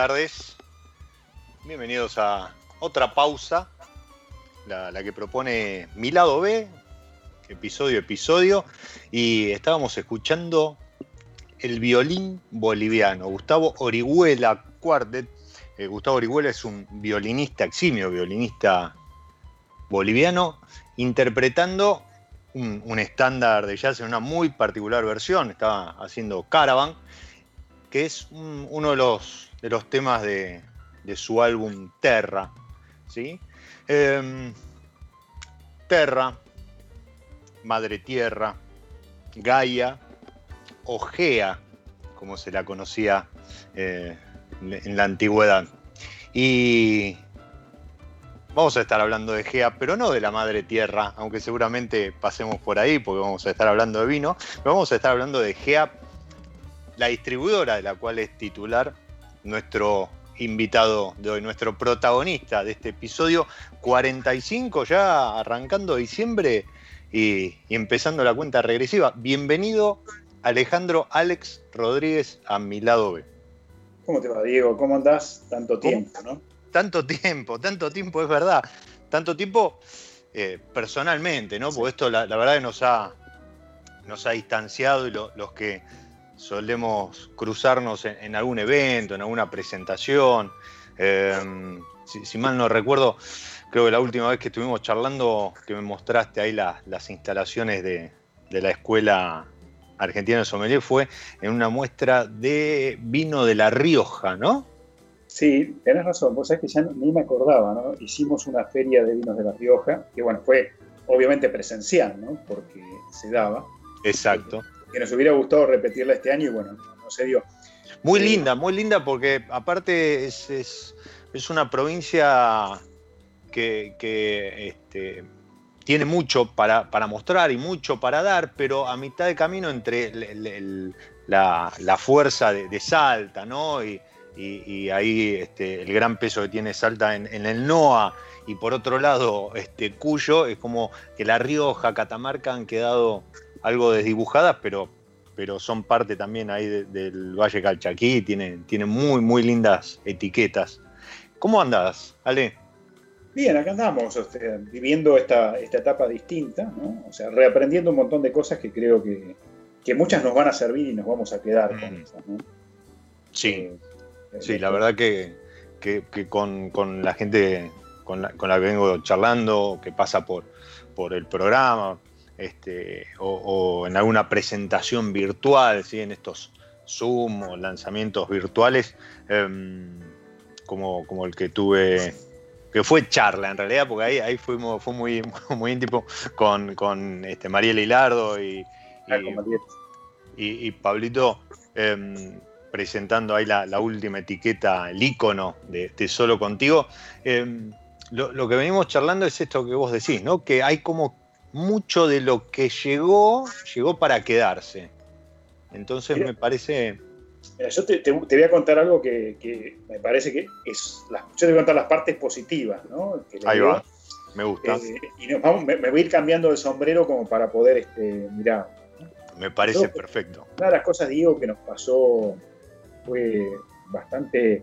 Tardes, bienvenidos a otra pausa, la, que propone mi lado B, episodio episodio, y estábamos escuchando el violín boliviano, Gustavo Orihuela Quartet. Eh, Gustavo Orihuela es un violinista, eximio violinista boliviano, interpretando un, un estándar de jazz en una muy particular versión, estaba haciendo Caravan, que es un- uno de los, de los temas de, de su álbum Terra. ¿sí? Em, Terra, Madre Tierra, Gaia, o Gea, como se la conocía eh, en la antigüedad. Y vamos a estar hablando de Gea, pero no de la Madre Tierra, aunque seguramente pasemos por ahí porque vamos a estar hablando de vino, vamos a estar hablando de Gea la distribuidora de la cual es titular nuestro invitado de hoy, nuestro protagonista de este episodio 45, ya arrancando diciembre y, y empezando la cuenta regresiva. Bienvenido Alejandro Alex Rodríguez a mi lado B. ¿Cómo te va, Diego? ¿Cómo andás? Tanto tiempo, ¿no? Tanto tiempo, tanto tiempo, es verdad. Tanto tiempo eh, personalmente, ¿no? Porque esto la, la verdad que nos ha, nos ha distanciado y lo- los que solemos cruzarnos en, en algún evento, en alguna presentación. eh, si, si mal no recuerdo, creo que la última vez que estuvimos charlando, que me mostraste ahí la- las instalaciones de, de la escuela argentina de sommelier, fue en una muestra de vino de La Rioja, ¿no? Sí, tenés razón, vos sabés que ya ni me acordaba, ¿no? Hicimos una feria de vinos de La Rioja, que bueno, fue obviamente presencial, ¿no? Porque se daba. Exacto. Que nos hubiera gustado repetirla este año y bueno, no se dio. Muy linda, muy linda porque aparte es, es, una provincia que, este, tiene mucho para, mostrar y mucho para dar, pero a mitad de camino entre la, fuerza de, Salta, ¿no? Y, ahí este, el gran peso que tiene Salta en, el NOA, y por otro lado este, Cuyo, es como que La Rioja, Catamarca han quedado algo desdibujadas, pero pero son parte también ahí del Valle Calchaquí, tienen tiene muy, muy lindas etiquetas. ¿Cómo andas, Ale? Bien, acá andamos, viviendo esta, esta etapa distinta, o sea, reaprendiendo un montón de cosas que creo que, muchas nos van a servir y nos vamos a quedar con mm. esas. Sí, eh, sí, la verdad que, con, la gente con la, con la que vengo charlando, que pasa por, por el programa, este, o, en alguna presentación virtual, ¿sí? en estos Zoom o lanzamientos virtuales, em, como, como, el que tuve, que fue charla en realidad, porque ahí, ahí fuimos, fue muy, muy íntimo con, con este, Mariela Hilardo y, y, Pablito. Em, presentando ahí la, última etiqueta, el icono de, Solo Contigo. Em, lo, lo, que venimos charlando es esto que vos decís, ¿no? Que hay como mucho de lo que llegó, llegó para quedarse. Entonces me parece... yo te, voy a contar algo que, me parece que es... yo te voy a contar las partes positivas, ¿no? Ahí va, me gusta. Eh, y me, voy a ir cambiando de sombrero como para poder este, mirar. Me parece perfecto. Una de las cosas, digo, que nos pasó fue bastante,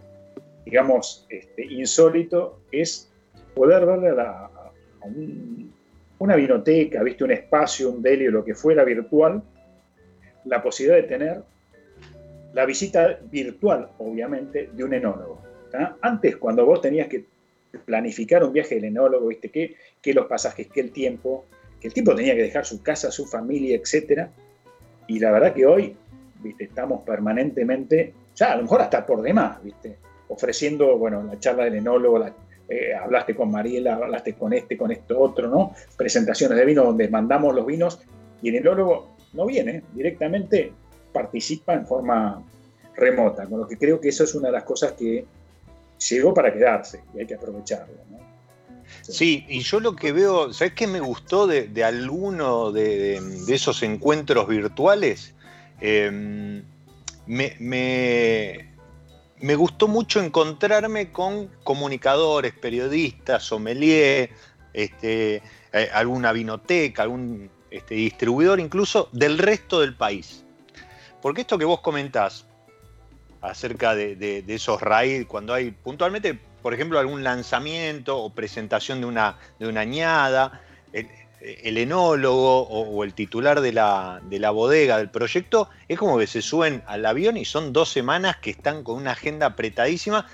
digamos, este, insólito, es poder verle a, a un una vinoteca, viste un espacio, un deli lo que fuera virtual, la posibilidad de tener la visita virtual, obviamente, de un enólogo. Antes, cuando vos tenías que planificar un viaje del enólogo, viste que, que los pasajes, que el tiempo, que el tipo tenía que dejar su casa, su familia, etc. Y la verdad que hoy, viste, estamos permanentemente, ya a lo mejor hasta por demás, viste, ofreciendo, bueno, la charla del enólogo, la, eh, hablaste con Mariela, hablaste con este, con esto otro, ¿no? Presentaciones de vino donde mandamos los vinos y el enólogo no viene, directamente participa en forma remota, con lo que creo que eso es una de las cosas que llegó para quedarse y hay que aprovecharlo. Sí. y yo lo que veo, ¿sabes qué me gustó de, alguno de, esos encuentros virtuales? Em, me gustó mucho encontrarme con comunicadores, periodistas, sommelier, este, eh, alguna vinoteca, algún este, distribuidor incluso del resto del país. Porque esto que vos comentás acerca de, esos raíz, cuando hay puntualmente, por ejemplo, algún lanzamiento o presentación de una, añada, enólogo o, el titular de la, bodega del proyecto, es como que se suben al avión y son dos semanas que están con una agenda apretadísima.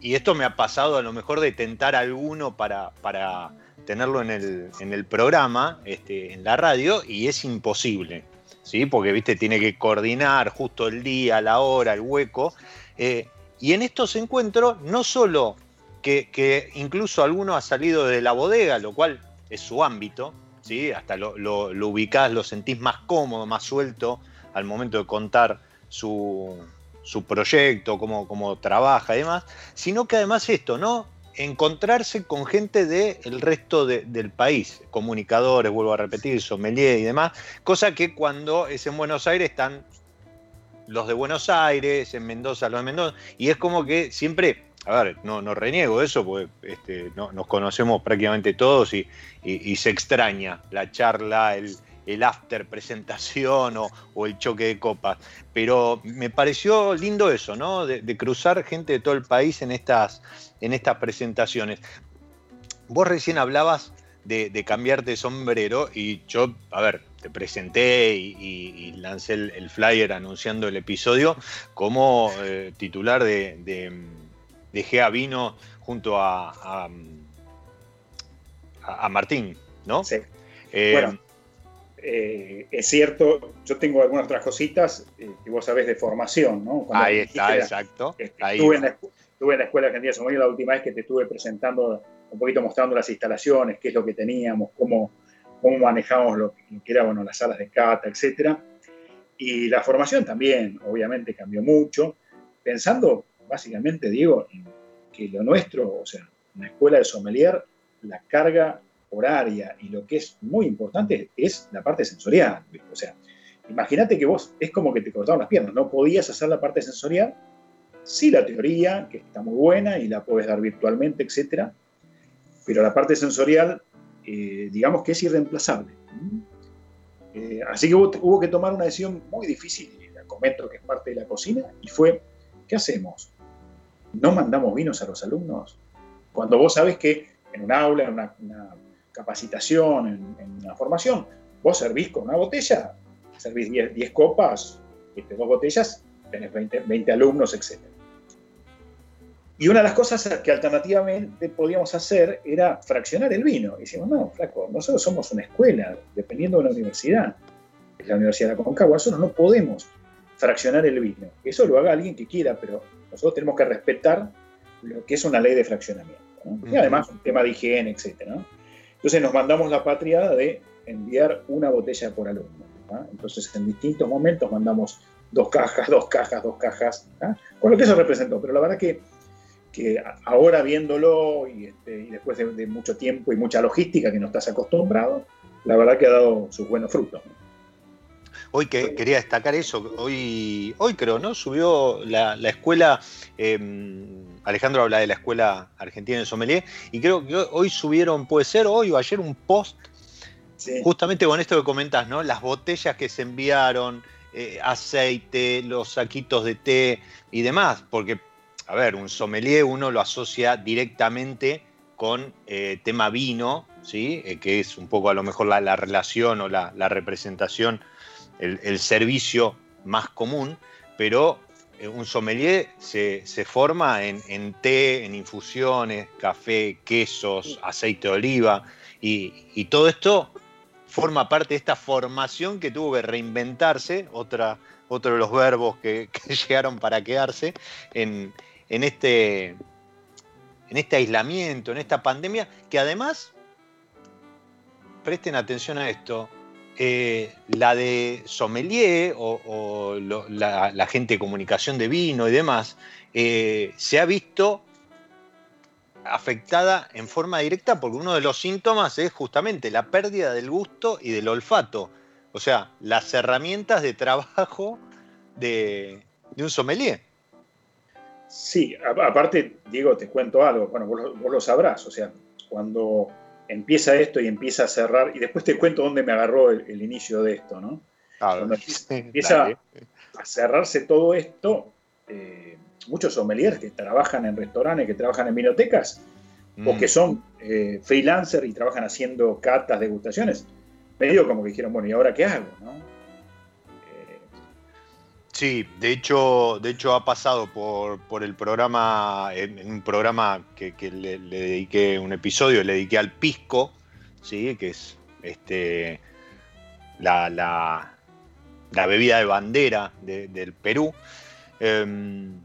Y esto me ha pasado a lo mejor de tentar alguno para, para tenerlo en el, programa, este, en la radio, y es imposible. ¿sí? Porque, viste, tiene que coordinar justo el día, la hora, el hueco. Eh, y en estos encuentros, no solo que, que incluso alguno ha salido de la bodega, lo cual es su ámbito, ¿sí? hasta lo, lo, ubicás, lo sentís más cómodo, más suelto al momento de contar su, proyecto, cómo, trabaja y demás, sino que además esto, ¿no? Encontrarse con gente del resto del país, comunicadores, vuelvo a repetir, sommelier y demás, cosa que cuando es en Buenos Aires están los de Buenos Aires, en Mendoza los de Mendoza, y es como que siempre a ver, no, no reniego eso, porque este, nos conocemos prácticamente todos y, se extraña la charla, el, after presentación o, el choque de copas. Pero me pareció lindo eso, ¿no? De, cruzar gente de todo el país en estas, en estas presentaciones. Vos recién hablabas de, cambiarte de sombrero y yo, a ver, te presenté y, lancé el, flyer anunciando el episodio como eh, titular de dejé a Vino junto a, a, Martín, ¿no? Sí. Eh, bueno, eh, es cierto, yo tengo algunas otras cositas eh, que vos sabés de formación, ¿no? ahí está, exacto. Estuve, estuve en la Escuela Argentina de la última vez que te estuve presentando, un poquito mostrando las instalaciones, qué es lo que teníamos, cómo, cómo manejamos lo que era, bueno, las salas de cata, etcétera. Y la formación también, obviamente, cambió mucho, pensando básicamente, digo, que lo nuestro, o sea, una escuela de sommelier, la carga horaria y lo que es muy importante es la parte sensorial. O sea, imagínate que vos es como que te cortaron las piernas, no podías hacer la parte sensorial, sí la teoría, que está muy buena y la puedes dar virtualmente, etcétera, pero la parte sensorial, eh, digamos que es irreemplazable. Eh, así que hubo, que tomar una decisión muy difícil, la comento que es parte de la cocina, y fue, ¿qué hacemos? ¿No mandamos vinos a los alumnos? Cuando vos sabes que en un aula, en una, capacitación, en, una formación, vos servís con una botella, servís 10 copas, este, dos botellas, tenés 20, 20 alumnos, etc. Y una de las cosas que alternativamente podíamos hacer era fraccionar el vino. Y decimos, no, flaco, nosotros somos una escuela, dependiendo de la universidad, la Universidad de Aconcagua, nosotros no podemos fraccionar el vino. Eso lo haga alguien que quiera, pero nosotros tenemos que respetar lo que es una ley de fraccionamiento. Y además un tema de higiene, etc. Entonces nos mandamos la patria de enviar una botella por alumno. Entonces en distintos momentos mandamos dos cajas, dos cajas, dos cajas, con lo que eso representó. Pero la verdad que que ahora viéndolo y, este, después de, mucho tiempo y mucha logística que no estás acostumbrado, la verdad que ha dado sus buenos frutos. Hoy que, quería destacar eso, hoy, hoy creo, ¿no? Subió la, escuela, em, Alejandro habla de la escuela argentina de sommelier, y creo que hoy subieron, puede ser hoy o ayer, un post, justamente con esto que comentás, ¿no? Las botellas que se enviaron, eh, aceite, los saquitos de té y demás, porque a ver, un sommelier uno lo asocia directamente con eh, tema vino, ¿sí? Eh, que es un poco a lo mejor la, relación o la, representación, el, servicio más común, pero eh, un sommelier se, forma en, té, en infusiones, café, quesos, aceite de oliva, y, todo esto forma parte de esta formación que tuvo que reinventarse, otra, otro de los verbos que llegaron para quedarse, en, en este, en este aislamiento, en esta pandemia, que además, presten atención a esto, eh, la de sommelier o, la, gente de comunicación de vino y demás, eh, se ha visto afectada en forma directa porque uno de los síntomas es justamente la pérdida del gusto y del olfato. O sea, las herramientas de trabajo de, un sommelier. Sí, aparte, Diego, te cuento algo, bueno, vos, lo sabrás, o sea, cuando empieza esto y empieza a cerrar, y después te cuento dónde me agarró el, inicio de esto, ¿no? cuando empieza, a cerrarse todo esto, eh, muchos sommeliers que trabajan en restaurantes, que trabajan en vinotecas, o mm. que son eh, freelancers y trabajan haciendo catas, degustaciones, medio como que dijeron, bueno, ¿y ahora qué hago? ¿no? Sí, de hecho, de hecho ha pasado por, el programa, un programa que, le, dediqué un episodio, le dediqué al pisco, ¿sí? que es este, la, la, bebida de bandera del Perú. Em,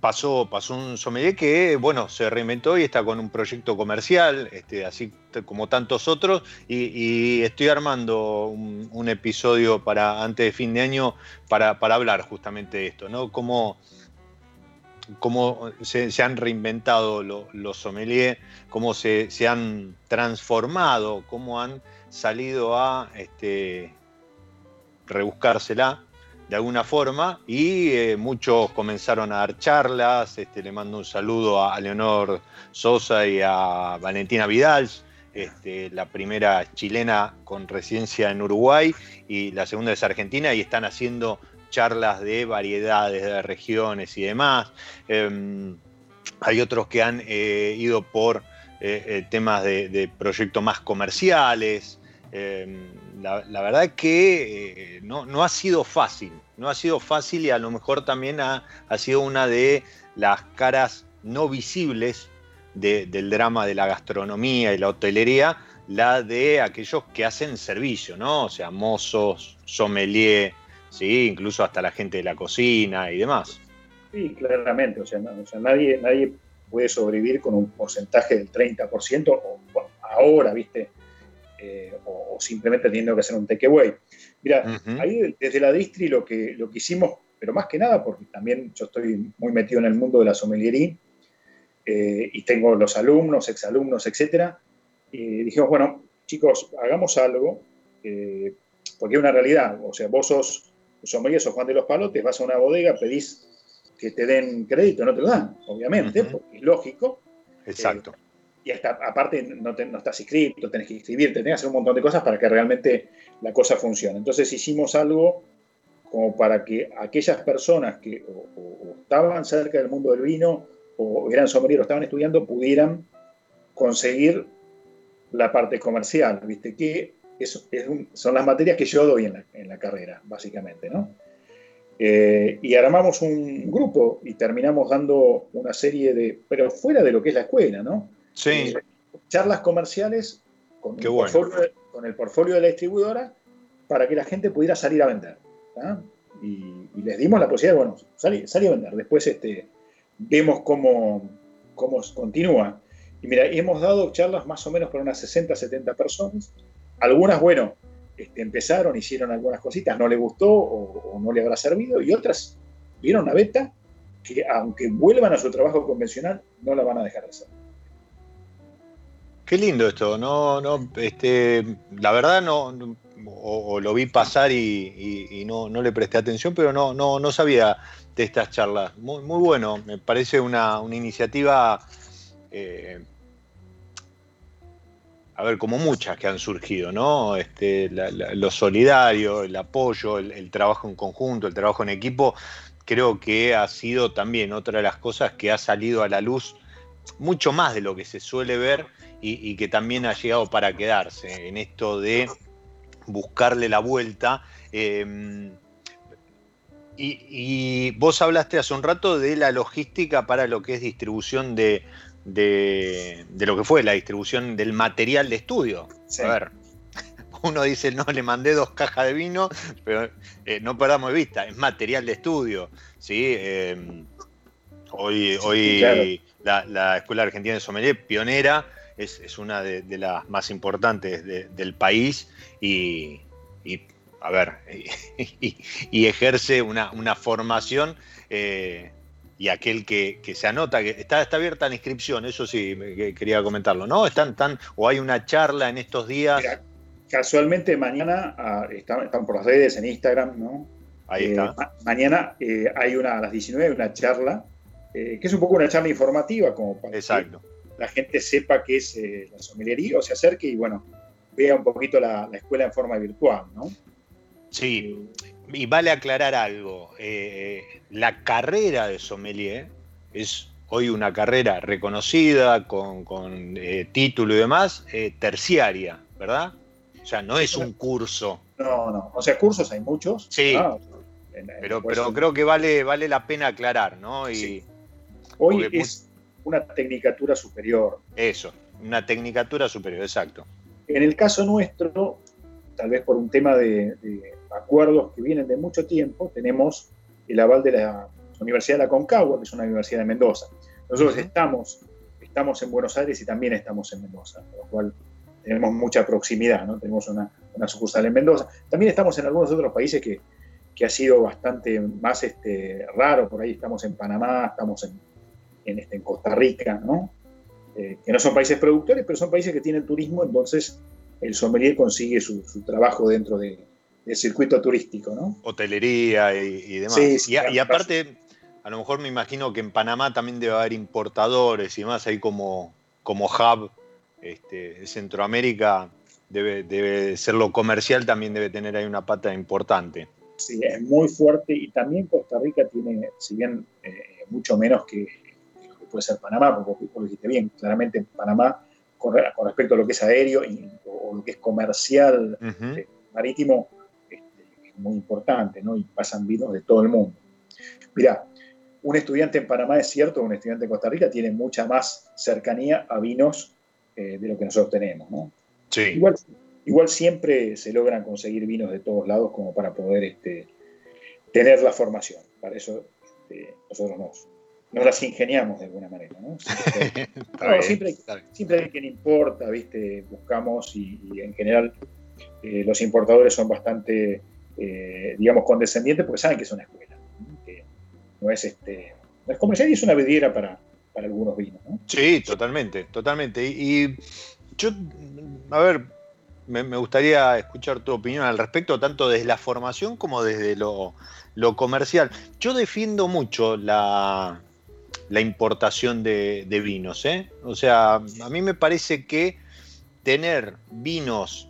pasó, pasó un sommelier que, bueno, se reinventó y está con un proyecto comercial, este, así como tantos otros, y, estoy armando un, episodio para antes de fin de año para, hablar justamente de esto, ¿no? Cómo, cómo se, han reinventado los sommeliers, cómo se, han transformado, cómo han salido a este, rebuscársela de alguna forma y eh, muchos comenzaron a dar charlas. Este, le mando un saludo a Leonor Sosa y a Valentina Vidal, este, la primera chilena con residencia en Uruguay y la segunda es argentina y están haciendo charlas de variedades, de regiones y demás. Em, hay otros que han eh, ido por eh, temas de, proyectos más comerciales. Em, la, verdad que eh, no, ha sido fácil, no ha sido fácil y a lo mejor también ha, sido una de las caras no visibles del drama de la gastronomía y la hotelería, la de aquellos que hacen servicio, ¿no? O sea, mozos, sommelier, ¿sí? incluso hasta la gente de la cocina y demás. Sí, claramente. O sea, nadie, nadie puede sobrevivir con un porcentaje del 30% o ahora, ¿viste? Eh, o, simplemente teniendo que hacer un takeaway. Mira, ahí desde la distri lo que, lo que hicimos, pero más que nada, porque también yo estoy muy metido en el mundo de la sommeliería eh, y tengo los alumnos, exalumnos, etcétera, y dijimos, bueno, chicos, hagamos algo, eh, porque es una realidad, o sea, vos sos sommelier, sos Juan de los Palotes, vas a una bodega, pedís que te den crédito, no te lo dan, obviamente, porque es lógico. Exacto y aparte no, estás inscrito, tenés que inscribirte, tenés que hacer un montón de cosas para que realmente la cosa funcione. Entonces hicimos algo como para que aquellas personas que estaban cerca del mundo del vino o eran sommelier o estaban estudiando pudieran conseguir la parte comercial, ¿viste? Que son las materias que yo doy en la, carrera, básicamente, ¿no? Eh, y armamos un grupo y terminamos dando una serie de, pero fuera de lo que es la escuela, ¿no? Sí. Eh, charlas comerciales con, el portfolio de la distribuidora para que la gente pudiera salir a vender. Y, les dimos la posibilidad de, bueno, salir, a vender. Después este, vemos cómo, cómo continúa. Y mira, hemos dado charlas más o menos para unas 60, 70 personas. Algunas, bueno, este, empezaron, hicieron algunas cositas, no le gustó o, o, no le habrá servido, y otras vieron una beta que aunque vuelvan a su trabajo convencional, no la van a dejar de hacer. Qué lindo esto, no, no, este, la verdad no, o, lo vi pasar y, no, le presté atención, pero no, no, no sabía de estas charlas. Muy, muy bueno, me parece una, iniciativa, eh, a ver, como muchas que han surgido, ¿no? Este, lo solidario, el apoyo, el trabajo en conjunto, el trabajo en equipo, creo que ha sido también otra de las cosas que ha salido a la luz mucho más de lo que se suele ver y, que también ha llegado para quedarse en esto de buscarle la vuelta. Em, y, vos hablaste hace un rato de la logística para lo que es distribución de, lo que fue la distribución del material de estudio. A ver, uno dice, no, le mandé dos cajas de vino, pero eh, no perdamos de vista, es material de estudio. ¿sí? Em, hoy hoy la, Escuela Argentina de Sommelier, pionera, es, una de, las más importantes del país y, a ver, y, ejerce una, formación eh, y aquel que, se anota, que está, está abierta la inscripción, eso sí, quería comentarlo, ¿no? Están, tan, o hay una charla en estos días. casualmente mañana, ah, están, por las redes, en Instagram, ¿no? Ahí está. Eh, mañana eh, hay una, a las 19 una charla, que es un poco una charla informativa, como para Exacto la gente sepa qué es eh, la sommelería o se acerque y bueno, vea un poquito la, escuela en forma virtual, ¿no? Sí, y vale aclarar algo, eh, la carrera de sommelier es hoy una carrera reconocida, con, eh, título y demás, terciaria, ¿verdad? O sea, no es un curso. No, no, o sea, cursos hay muchos. Sí, pero, pero creo que vale, vale la pena aclarar, ¿no? Y, Hoy es una tecnicatura superior. Eso, una tecnicatura superior, exacto. En el caso nuestro, tal vez por un tema de, acuerdos que vienen de mucho tiempo, tenemos el aval de la Universidad de la Concagua, que es una universidad de Mendoza. Nosotros estamos, estamos en Buenos Aires y también estamos en Mendoza, por lo cual tenemos mucha proximidad, ¿no? Tenemos una, sucursal en Mendoza. También estamos en algunos otros países que, que ha sido bastante más este, raro, por ahí estamos en Panamá, estamos en, en, este, en Costa Rica, ¿no? Eh, que no son países productores, pero son países que tienen turismo, entonces el sommelier consigue su, trabajo dentro del circuito turístico, ¿no? Hotelería y, demás. Sí, y, aparte, a lo mejor me imagino que en Panamá también debe haber importadores y demás, ahí como, como hub, este, Centroamérica debe, debe ser lo comercial, también debe tener ahí una pata importante. Sí, es muy fuerte y también Costa Rica tiene, si bien eh, mucho menos que puede ser Panamá, porque vos lo dijiste bien, claramente Panamá, con, respecto a lo que es aéreo y, o lo que es comercial eh, marítimo, este, es muy importante, ¿no? Y pasan vinos de todo el mundo. Mirá, un estudiante en Panamá es cierto, un estudiante en Costa Rica tiene mucha más cercanía a vinos eh, de lo que nosotros tenemos, ¿no? Sí. Igual, igual siempre se logran conseguir vinos de todos lados como para poder este, tener la formación. Para eso este, nosotros nos, nos, las ingeniamos de alguna manera. ¿no? Siempre, siempre, hay quien importa, ¿viste? buscamos y, en general eh, los importadores son bastante, eh, digamos, condescendientes porque saben que es una escuela, que no es, este, no es comercial y es una vidriera para, para algunos vinos. ¿no? Sí, totalmente, totalmente. y yo, a ver, me, gustaría escuchar tu opinión al respecto, tanto desde la formación como desde lo, comercial. Yo defiendo mucho la, importación de, vinos. ¿eh? O sea, a mí me parece que tener vinos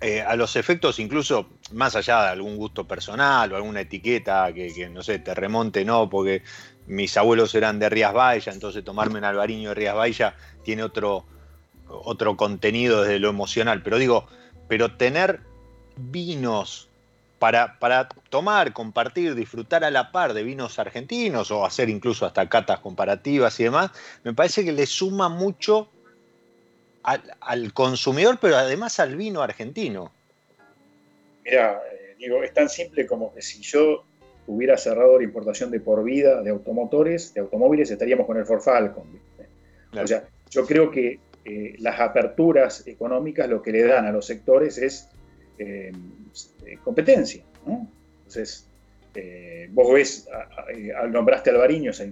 eh, a los efectos, incluso más allá de algún gusto personal o alguna etiqueta que, no sé, te remonte, no, porque mis abuelos eran de Rías Baixas, entonces tomarme un albariño de Rías Baixas tiene otro, otro contenido desde lo emocional, pero digo, pero tener vinos para, para, tomar, compartir, disfrutar a la par de vinos argentinos o hacer incluso hasta catas comparativas y demás, me parece que le suma mucho al, consumidor, pero además al vino argentino. Mira, eh, digo, es tan simple como que si yo hubiera cerrado la importación de por vida de automotores, de automóviles, estaríamos con el Ford Falcon. O sea, yo creo que eh, las aperturas económicas lo que le dan a los sectores es eh, competencia. Entonces, eh, vos ves, al nombraste Alvariños,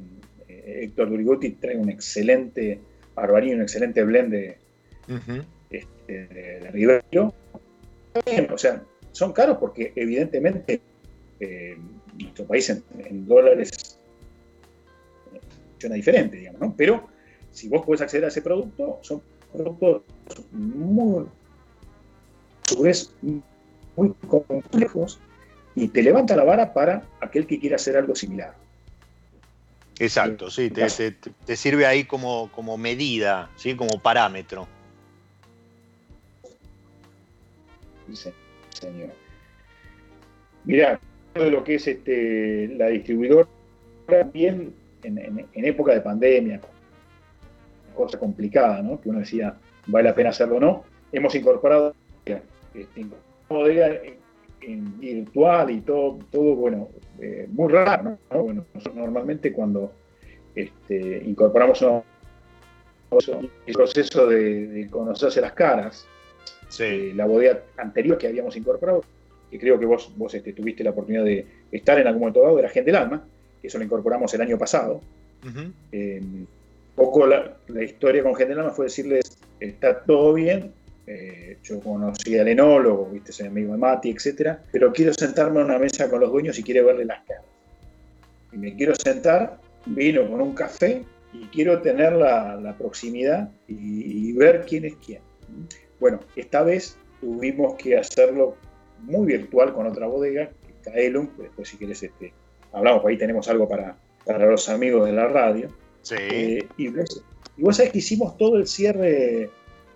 Héctor Durigotti trae un excelente Alvariño, un excelente blend de, este, o sea, son caros porque evidentemente nuestro país en, dólares funciona diferente, digamos, ¿no? Pero si vos podés acceder a ese producto, son productos muy, muy complejos y te levanta la vara para aquel que quiera hacer algo similar. Exacto, sí, te, sirve ahí como, como, medida, ¿sí? como parámetro. Sí, señor. Mira, lo que es este, la distribuidora, bien en, en época de pandemia, cosa complicada, ¿no? Que uno decía, vale la pena hacerlo o no. Hemos incorporado este, bodega en, virtual y todo, todo bueno, eh, muy raro, ¿no? Bueno, normalmente cuando este, incorporamos un el proceso de, conocerse las caras, sí. la bodega anterior que habíamos incorporado, que creo que vos, vos este, tuviste la oportunidad de estar en algún momento dado, era Gente del Alma, que eso lo incorporamos el año pasado poco la, historia con General fue decirles, está todo bien, eh, yo conocí al enólogo, viste, soy amigo de Mati, etcétera, pero quiero sentarme a una mesa con los dueños y quiero verle las caras. Y me quiero sentar, vino con un café y quiero tener la, proximidad y, ver quién es quién. Bueno, esta vez tuvimos que hacerlo muy virtual con otra bodega, Kaelum, después si quieres este, hablamos, ahí tenemos algo para, para los amigos de la radio. Sí. Eh, y, vos, sabés que hicimos todo el cierre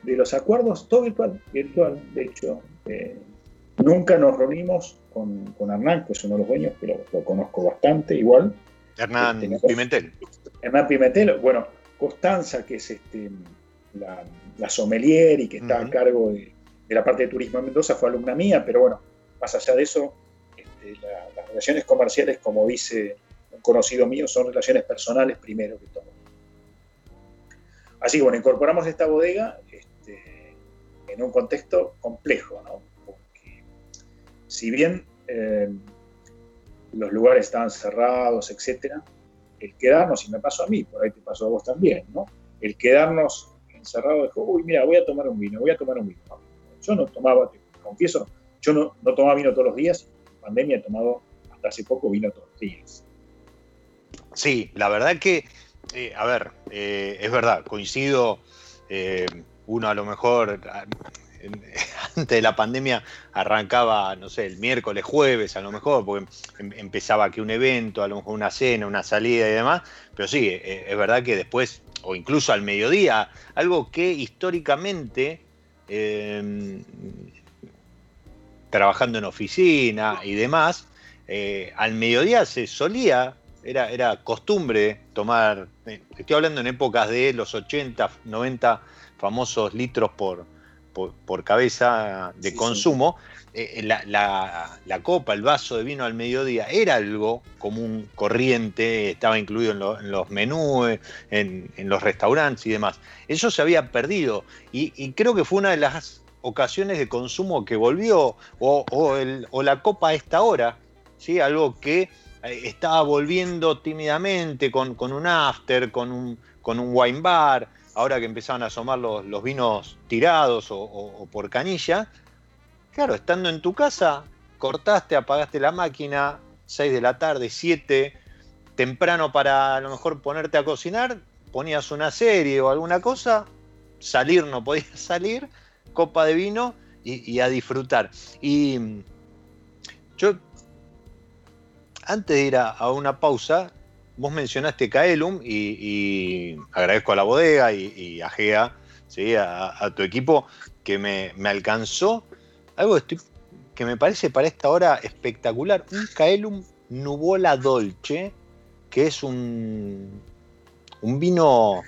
de los acuerdos, todo virtual, virtual. De hecho, eh, nunca nos reunimos con, con, Hernán, que es uno de los dueños, pero lo conozco bastante igual. Hernán este, Pimentel. Hernán Pimentel, bueno, Constanza, que es este, la, la sommelier y que está a cargo de, la parte de turismo en Mendoza, fue alumna mía, pero bueno, más allá de eso, este, las relaciones comerciales, como dice conocido mío son relaciones personales primero que todo. Así que bueno, incorporamos esta bodega en un contexto complejo, ¿no? Porque si bien eh, los lugares estaban cerrados, etcétera, el quedarnos, y me pasó a mí, por ahí te pasó a vos también, ¿no? El quedarnos encerrados, dijo, uy, mira, voy a tomar un vino, voy a tomar un vino. Yo no tomaba, confieso, yo no, no tomaba vino todos los días, en pandemia he tomado hasta hace poco vino todos los días. Sí, la verdad que, eh, a ver, eh, es verdad, coincido, uno a lo mejor antes de la pandemia arrancaba, no sé, el miércoles, jueves, a lo mejor, porque em, empezaba que un evento, a lo mejor una cena, una salida y demás, pero sí, es verdad que después, o incluso al mediodía, algo que históricamente, em, trabajando en oficina y demás, al mediodía se solía era, costumbre tomar, eh, estoy hablando en épocas de los 80, 90 famosos litros por, por, cabeza de consumo, eh, la, copa, el vaso de vino al mediodía era algo común, corriente, estaba incluido en, los menús, en, los restaurantes y demás. Eso se había perdido y, creo que fue una de las ocasiones de consumo que volvió, o, la copa a esta hora, ¿sí? algo que eh, estaba volviendo tímidamente con, un after, con un, con un wine bar, ahora que empezaban a asomar los, vinos tirados o, por canilla, claro, estando en tu casa, cortaste, apagaste la máquina, 6 de la tarde, 7, temprano para a lo mejor ponerte a cocinar, ponías una serie o alguna cosa, salir no podías salir, copa de vino y, a disfrutar. Y yo, antes de ir a una pausa, vos mencionaste Kaelum y, agradezco a la bodega y, a Gea, ¿sí? a, tu equipo, que me, alcanzó algo que me parece para esta hora espectacular, un Kaelum Nubola Dolce, que es un, un vino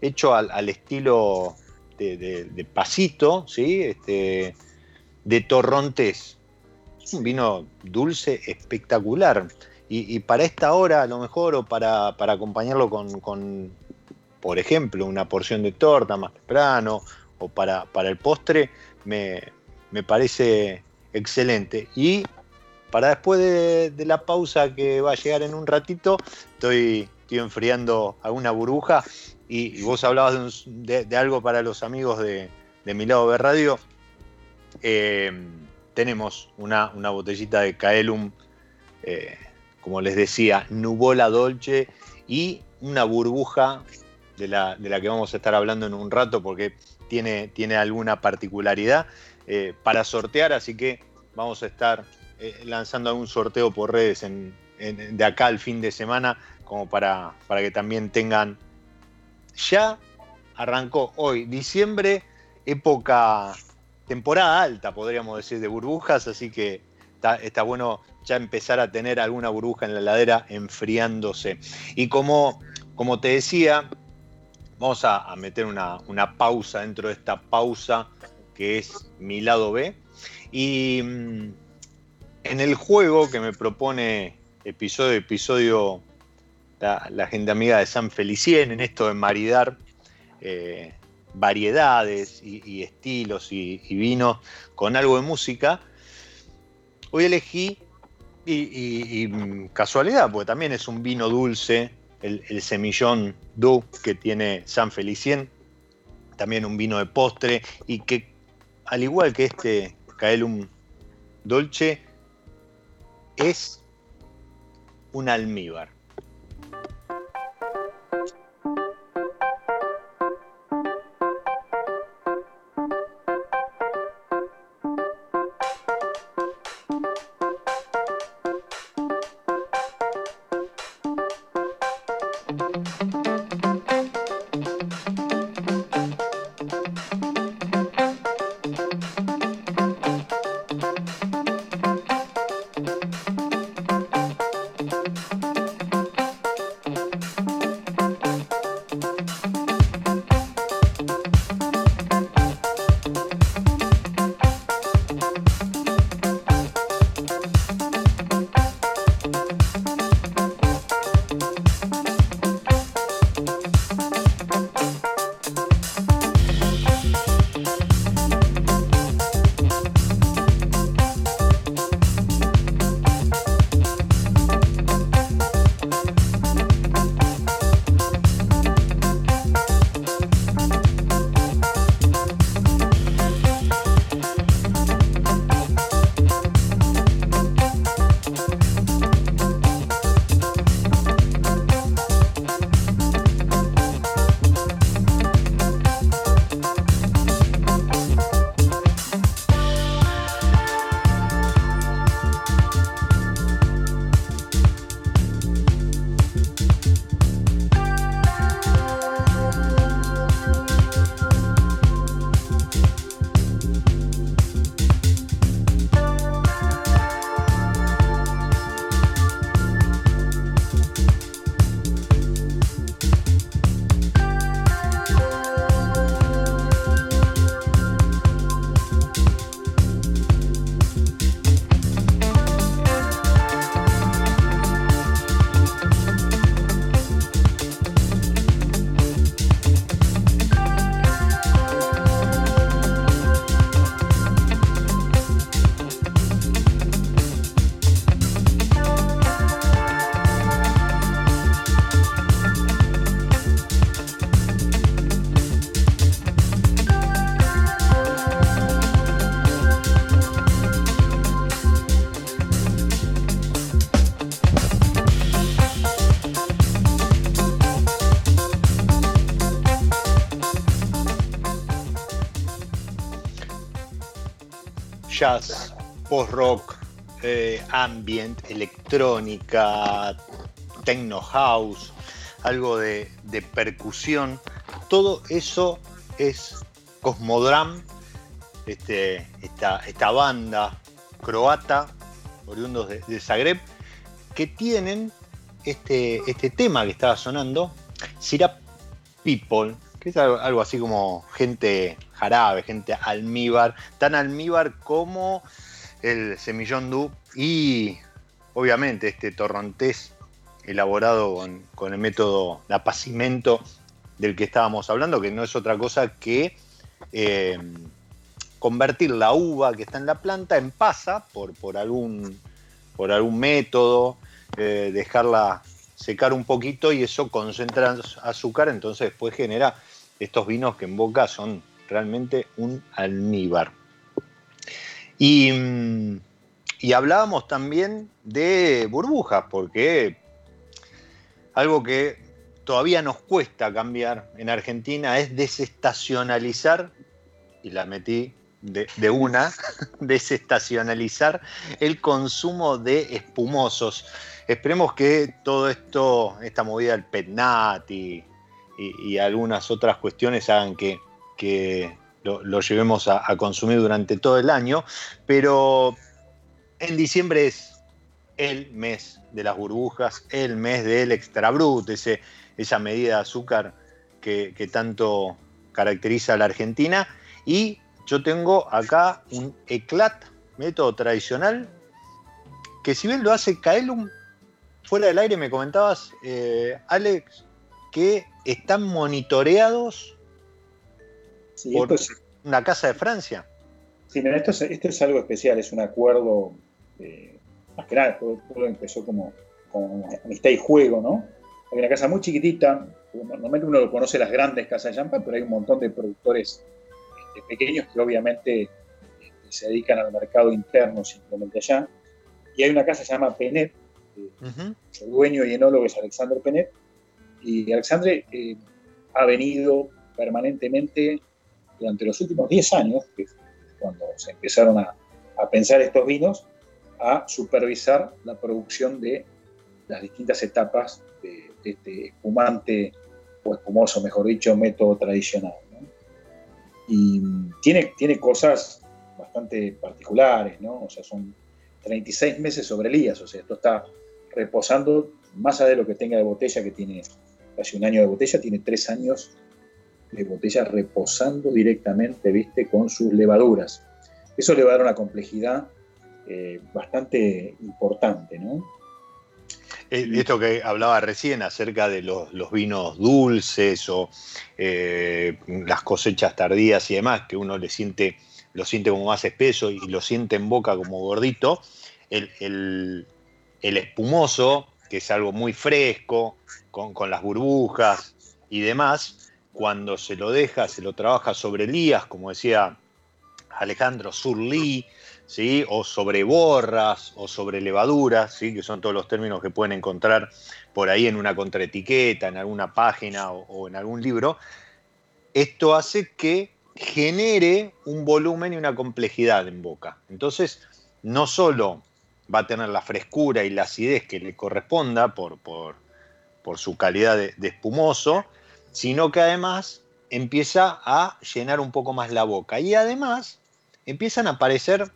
hecho al, estilo de, pasito, ¿sí? este, de torrontés. Es un vino dulce espectacular. Y, para esta hora, a lo mejor, o para, acompañarlo con, por ejemplo, una porción de torta más temprano, o para, para el postre, me, parece excelente. Y para después de, la pausa que va a llegar en un ratito, estoy, estoy enfriando alguna burbuja. Y, vos hablabas de, algo para los amigos de, mi lado de radio. Eh, tenemos una, botellita de Kaelum. Eh, como les decía, Nubola Dolce y una burbuja de la, que vamos a estar hablando en un rato porque tiene, tiene alguna particularidad eh, para sortear, así que vamos a estar eh, lanzando algún sorteo por redes de acá al fin de semana como para, para que también tengan... Ya arrancó hoy, diciembre, época, temporada alta, podríamos decir, de burbujas, así que está, bueno ya empezar a tener alguna burbuja en la ladera enfriándose. Y como, como te decía, vamos a, meter una, pausa dentro de esta pausa que es mi lado B. Y mm, en el juego que me propone episodio episodio la, gente amiga de San Felicien, en esto de maridar eh, variedades y, estilos y, y, vinos con algo de música, Hoy elegí, y, mm, casualidad, porque también es un vino dulce, el, semillón Du que tiene San Felicien, también un vino de postre, y que al igual que este Caelum Dolce, es un almíbar. Jazz, post-rock, eh, ambient, electrónica, techno house, algo de, percusión. Todo eso es Cosmodram, este, esta, banda croata, oriundos de, Zagreb, que tienen este, este tema que estaba sonando, Sirap People, que es algo, así como gente jarabe, gente almíbar, tan almíbar como el semillón du y obviamente este torrontés elaborado con, el método de apacimento del que estábamos hablando, que no es otra cosa que eh, convertir la uva que está en la planta en pasa por, por, algún, por algún método, eh, dejarla secar un poquito y eso concentra azúcar, entonces después genera estos vinos que en boca son realmente un almíbar. Y, mm, y hablábamos también de burbujas, porque algo que todavía nos cuesta cambiar en Argentina es desestacionalizar, y la metí de, una, desestacionalizar el consumo de espumosos. Esperemos que todo esto, esta movida del PETNAT y, algunas otras cuestiones hagan que, lo, llevemos a, consumir durante todo el año, pero en diciembre es el mes de las burbujas, el mes del extra brut, ese, esa medida de azúcar que, que tanto caracteriza a la Argentina. Y yo tengo acá un eclat, método tradicional, que si bien lo hace Kaelum, fuera del aire me comentabas, eh, Alex, que están monitoreados por una casa de Francia. Sí, mira, esto es, algo especial, es un acuerdo, eh, más que nada, todo, empezó como, como amistad y juego, ¿no? Hay una casa muy chiquitita, normalmente uno lo conoce las grandes casas de champán, pero hay un montón de productores pequeños que obviamente este, se dedican al mercado interno simplemente allá. Y hay una casa que se llama Penet, su dueño y enólogo es Alexander Penet, y Alexandre eh, ha venido permanentemente durante los últimos 10 años, que cuando se empezaron a, pensar estos vinos, a supervisar la producción de las distintas etapas de, de este espumante o espumoso, mejor dicho, método tradicional y tiene, tiene cosas bastante particulares, ¿no? O sea, son 36 meses sobre Elías, o sea, esto está reposando más allá de lo que tenga de botella, que tiene casi un año de botella, tiene tres años de botella reposando directamente, viste, con sus levaduras. Eso le va a dar una complejidad eh, bastante importante, ¿no? Eh, esto que hablaba recién acerca de los, vinos dulces o eh, las cosechas tardías y demás, que uno le siente, lo siente como más espeso y lo siente en boca como gordito, el, espumoso, que es algo muy fresco, con, las burbujas y demás, cuando se lo deja, se lo trabaja sobre lías, como decía Alejandro Surlí, ¿sí? o sobre borras o sobre levaduras, ¿sí? que son todos los términos que pueden encontrar por ahí en una contraetiqueta, en alguna página o, en algún libro, esto hace que genere un volumen y una complejidad en boca. Entonces, no solo va a tener la frescura y la acidez que le corresponda por, por, su calidad de, espumoso, sino que además empieza a llenar un poco más la boca. Y además empiezan a aparecer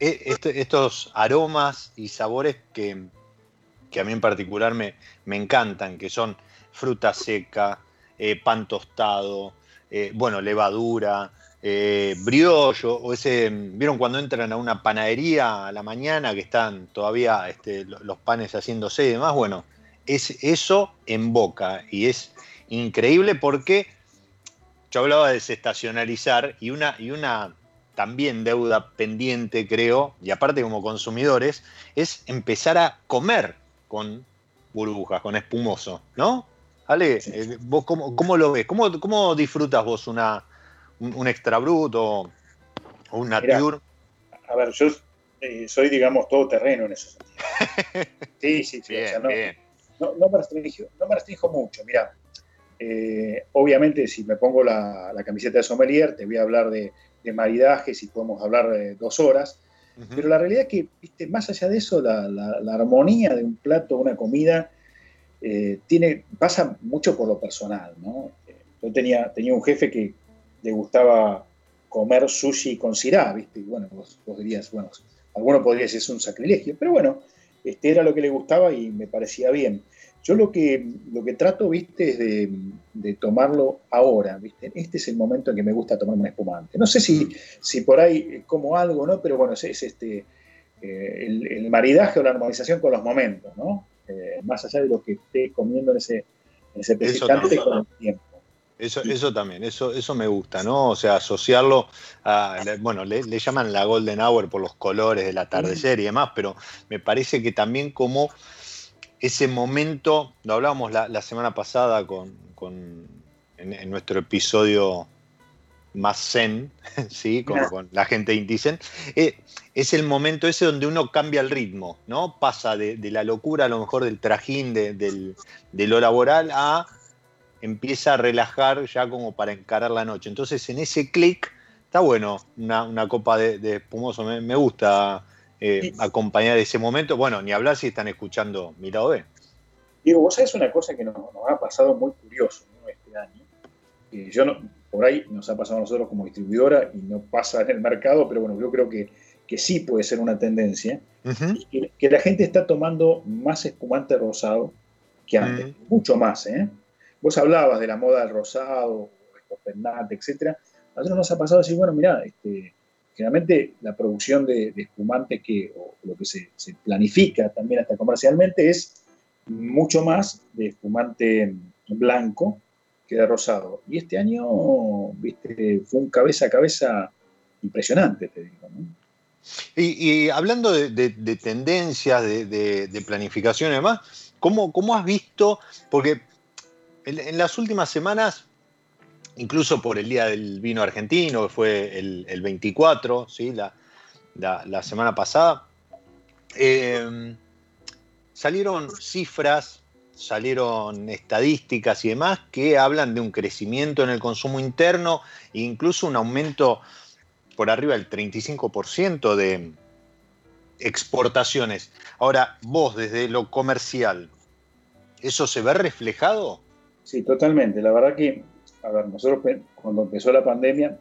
e, este, estos aromas y sabores que, a mí en particular me, encantan, que son fruta seca, eh, pan tostado, eh, bueno, levadura, eh, ¿vieron cuando entran a una panadería a la mañana que están todavía este, los panes haciéndose y demás? Bueno, es eso en boca y es increíble porque yo hablaba de desestacionalizar y una, y una también deuda pendiente, creo, y aparte como consumidores, es empezar a comer con burbujas, con espumoso, ¿no? Ale, eh, ¿vos cómo, lo ves? ¿Cómo, ¿Cómo, disfrutas vos una, un, extra brut o, un nature? A ver, yo eh, soy, digamos, todo terreno en ese sentido. Sí, sí, sí. no, me restringo, no, me restringo, mucho. Mira, eh, obviamente si me pongo la, camiseta de sommelier, te voy a hablar de, maridajes y podemos hablar dos horas, pero la realidad es que, ¿viste? más allá de eso, la, armonía de un plato, una comida, eh, tiene, pasa mucho por lo personal. ¿no? Yo tenía, tenía un jefe que le gustaba comer sushi con sirá, ¿viste? Y bueno, vos, dirías, bueno, alguno podría decir es un sacrilegio, pero bueno, este era lo que le gustaba y me parecía bien. Yo lo que, lo que trato, viste, es de, tomarlo ahora, viste. Este es el momento en que me gusta tomarme un espumante. No sé si, si por ahí como algo, ¿no? Pero bueno, es, este, eh, el, maridaje o la normalización con los momentos, ¿no? Eh, más allá de lo que esté comiendo en ese, en ese con el tiempo. Eso, eso también, eso, eso me gusta, ¿no? O sea, asociarlo a, bueno, le, llaman la Golden Hour por los colores del atardecer y demás, pero me parece que también como ese momento, lo hablábamos la, semana pasada con, en, nuestro episodio más zen, ¿sí? con, la gente de Inticen, eh, es el momento ese donde uno cambia el ritmo, ¿no? Pasa de, la locura, a lo mejor del trajín, de, de lo laboral, a empieza a relajar ya como para encarar la noche. Entonces en ese clic está bueno una, copa de, espumoso, me, gusta eh, acompañar ese momento. Bueno, ni hablar si están escuchando mi lado B. Diego, vos sabés una cosa que nos, ha pasado muy curioso este año. yo no, por ahí nos ha pasado a nosotros como distribuidora y no pasa en el mercado, pero bueno, yo creo que, que sí puede ser una tendencia. que, la gente está tomando más espumante rosado que antes, mm. mucho más, ¿eh? Vos hablabas de la moda del rosado, el etcétera. A nosotros nos ha pasado decir, bueno, mira, este, generalmente la producción de, espumantes que, o lo que se, planifica también hasta comercialmente es mucho más de espumante blanco que de rosado. Y este año, viste, fue un cabeza a cabeza impresionante, te digo. Y, hablando de, tendencias, de, planificación y demás, ¿cómo, ¿cómo has visto? Porque en, las últimas semanas, incluso por el Día del Vino Argentino, que fue el, 24, ¿sí? la, semana pasada, eh, salieron cifras, salieron estadísticas y demás que hablan de un crecimiento en el consumo interno e incluso un aumento por arriba del 35% de exportaciones. Ahora, vos desde lo comercial, ¿eso se ve reflejado? Sí, totalmente. La verdad que, a ver, nosotros cuando empezó la pandemia,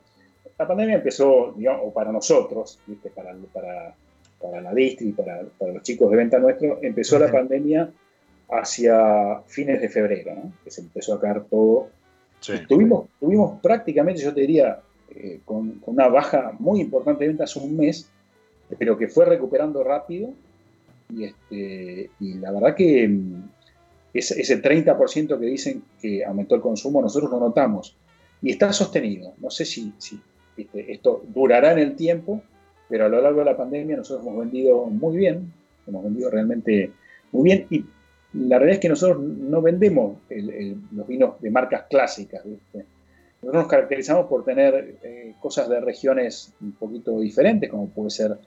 la pandemia empezó, digamos, o para nosotros, ¿viste? Para, para, para la distri, para, para los chicos de venta nuestro, empezó la pandemia hacia fines de febrero, ¿no? que se empezó a caer todo. Tuvimos, tuvimos prácticamente, yo te diría, eh, con, con, una baja muy importante de ventas un mes, pero que fue recuperando rápido. Y, este, y la verdad que ese, ese 30% que dicen que aumentó el consumo, nosotros lo notamos. Y está sostenido. No sé si, si esto durará en el tiempo, pero a lo largo de la pandemia nosotros hemos vendido muy bien, hemos vendido realmente muy bien. Y la realidad es que nosotros no vendemos los vinos de marcas clásicas. Nosotros nos caracterizamos por tener eh, cosas de regiones un poquito diferentes, como puede ser